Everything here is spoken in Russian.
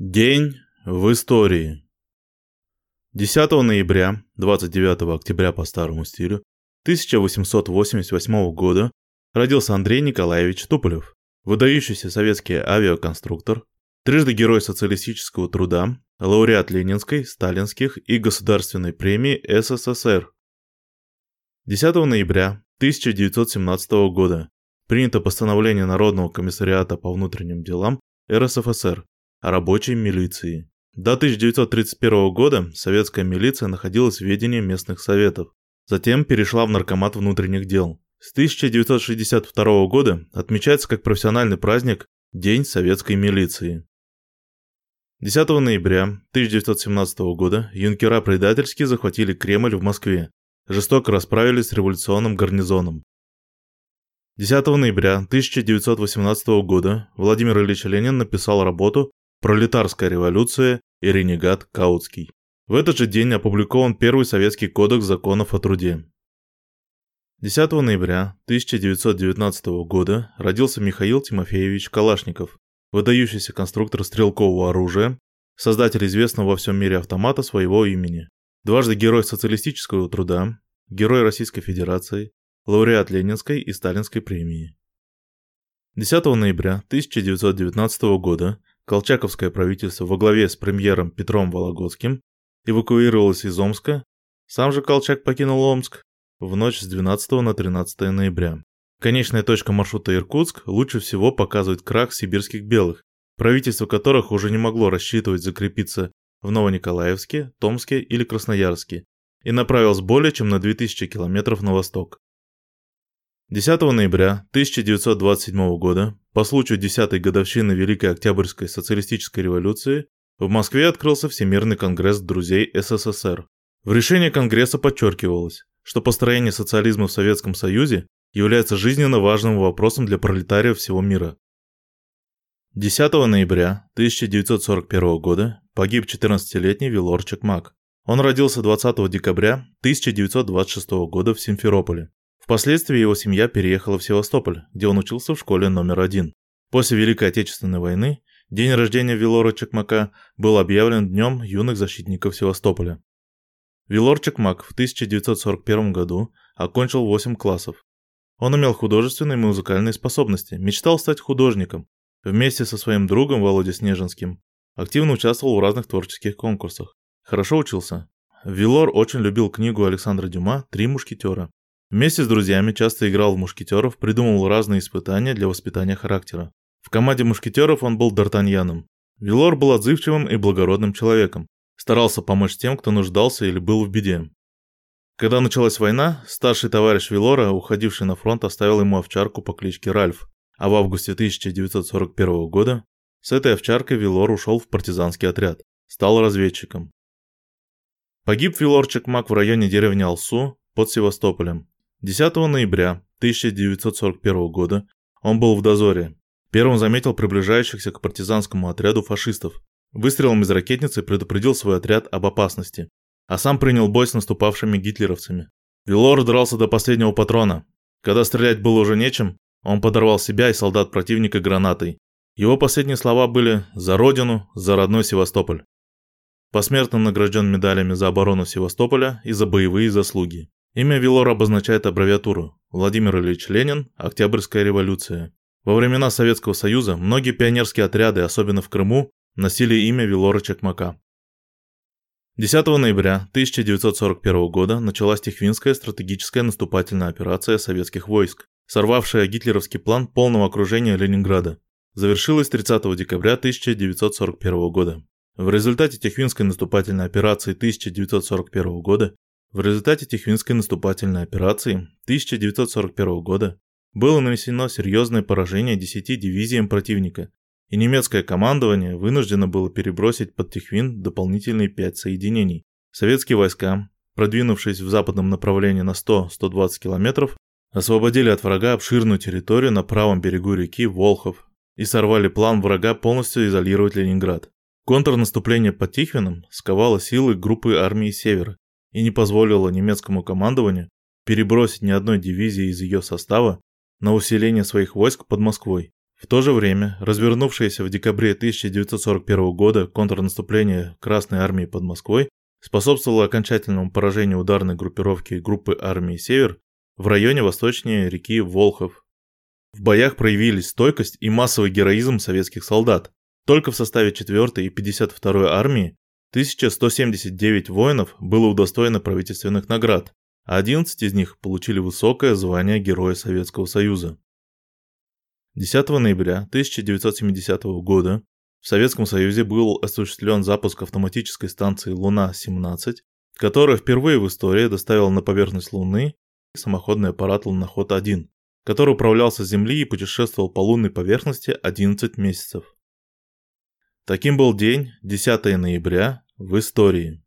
День в истории. 10 ноября, 29 октября по старому стилю, 1888 года родился Андрей Николаевич Туполев, выдающийся советский авиаконструктор, трижды герой социалистического труда, лауреат Ленинской, Сталинских и Государственной премии СССР. 10 ноября 1917 года принято постановление Народного комиссариата по внутренним делам РСФСР рабочей милиции. До 1931 года советская милиция находилась в ведении местных советов, затем перешла в Наркомат внутренних дел. С 1962 года отмечается как профессиональный праздник День советской милиции. 10 ноября 1917 года юнкера предательски захватили Кремль в Москве, жестоко расправились с революционным гарнизоном. 10 ноября 1918 года Владимир Ильич Ленин написал работу Пролетарская революция и ренегат Каутский. В этот же день опубликован первый советский кодекс законов о труде. 10 ноября 1919 года родился Михаил Тимофеевич Калашников, выдающийся конструктор стрелкового оружия, создатель известного во всем мире автомата своего имени, дважды герой социалистического труда, герой Российской Федерации, лауреат Ленинской и Сталинской премии. 10 ноября 1919 года Колчаковское правительство во главе с премьером Петром Вологодским эвакуировалось из Омска, сам же Колчак покинул Омск в ночь с 12 на 13 ноября. Конечная точка маршрута Иркутск лучше всего показывает крах сибирских белых, правительство которых уже не могло рассчитывать закрепиться в Новониколаевске, Томске или Красноярске и направилось более чем на 2000 километров на восток. 10 ноября 1927 года, по случаю 10-й годовщины Великой Октябрьской социалистической революции, в Москве открылся Всемирный конгресс друзей СССР. В решении Конгресса подчеркивалось, что построение социализма в Советском Союзе является жизненно важным вопросом для пролетариев всего мира. 10 ноября 1941 года погиб 14-летний Вилорчик Мак. Он родился 20 декабря 1926 года в Симферополе. Впоследствии его семья переехала в Севастополь, где он учился в школе номер один. После Великой Отечественной войны день рождения Вилора Чекмака был объявлен Днем юных защитников Севастополя. Вилор Чекмак в 1941 году окончил 8 классов. Он имел художественные и музыкальные способности, мечтал стать художником. Вместе со своим другом Володей Снежинским активно участвовал в разных творческих конкурсах. Хорошо учился. Вилор очень любил книгу Александра Дюма «Три мушкетера». Вместе с друзьями часто играл в мушкетеров, придумывал разные испытания для воспитания характера. В команде мушкетеров он был Д'Артаньяном. Вилор был отзывчивым и благородным человеком. Старался помочь тем, кто нуждался или был в беде. Когда началась война, старший товарищ Вилора, уходивший на фронт, оставил ему овчарку по кличке Ральф, а в августе 1941 года с этой овчаркой Вилор ушел в партизанский отряд, стал разведчиком. Погиб Вилорчик Мак в районе деревни Алсу под Севастополем. 10 ноября 1941 года он был в дозоре. Первым заметил приближающихся к партизанскому отряду фашистов. Выстрелом из ракетницы предупредил свой отряд об опасности, а сам принял бой с наступавшими гитлеровцами. Вилор дрался до последнего патрона. Когда стрелять было уже нечем, он подорвал себя и солдат противника гранатой. Его последние слова были «За родину, за родной Севастополь». Посмертно награжден медалями за оборону Севастополя и за боевые заслуги. Имя Вилор обозначает аббревиатуру Владимир Ильич Ленин, Октябрьская революция. Во времена Советского Союза многие пионерские отряды, особенно в Крыму, носили имя Вилора Чекмака. 10 ноября 1941 года началась Тихвинская стратегическая наступательная операция советских войск, сорвавшая гитлеровский план полного окружения Ленинграда. Завершилась 30 декабря 1941 года. В результате Тихвинской наступательной операции 1941 года в результате Тихвинской наступательной операции 1941 года было нанесено серьезное поражение 10 дивизиям противника, и немецкое командование вынуждено было перебросить под Тихвин дополнительные 5 соединений. Советские войска, продвинувшись в западном направлении на 100-120 километров, освободили от врага обширную территорию на правом берегу реки Волхов и сорвали план врага полностью изолировать Ленинград. Контрнаступление под Тихвином сковало силы группы армии Севера и не позволила немецкому командованию перебросить ни одной дивизии из ее состава на усиление своих войск под Москвой. В то же время развернувшееся в декабре 1941 года контрнаступление Красной армии под Москвой способствовало окончательному поражению ударной группировки группы армии «Север» в районе восточнее реки Волхов. В боях проявились стойкость и массовый героизм советских солдат. Только в составе 4 и 52 армии 1179 воинов было удостоено правительственных наград, а 11 из них получили высокое звание Героя Советского Союза. 10 ноября 1970 года в Советском Союзе был осуществлен запуск автоматической станции «Луна-17», которая впервые в истории доставила на поверхность Луны самоходный аппарат «Луноход-1», который управлялся с Земли и путешествовал по лунной поверхности 11 месяцев. Таким был день 10 ноября в истории.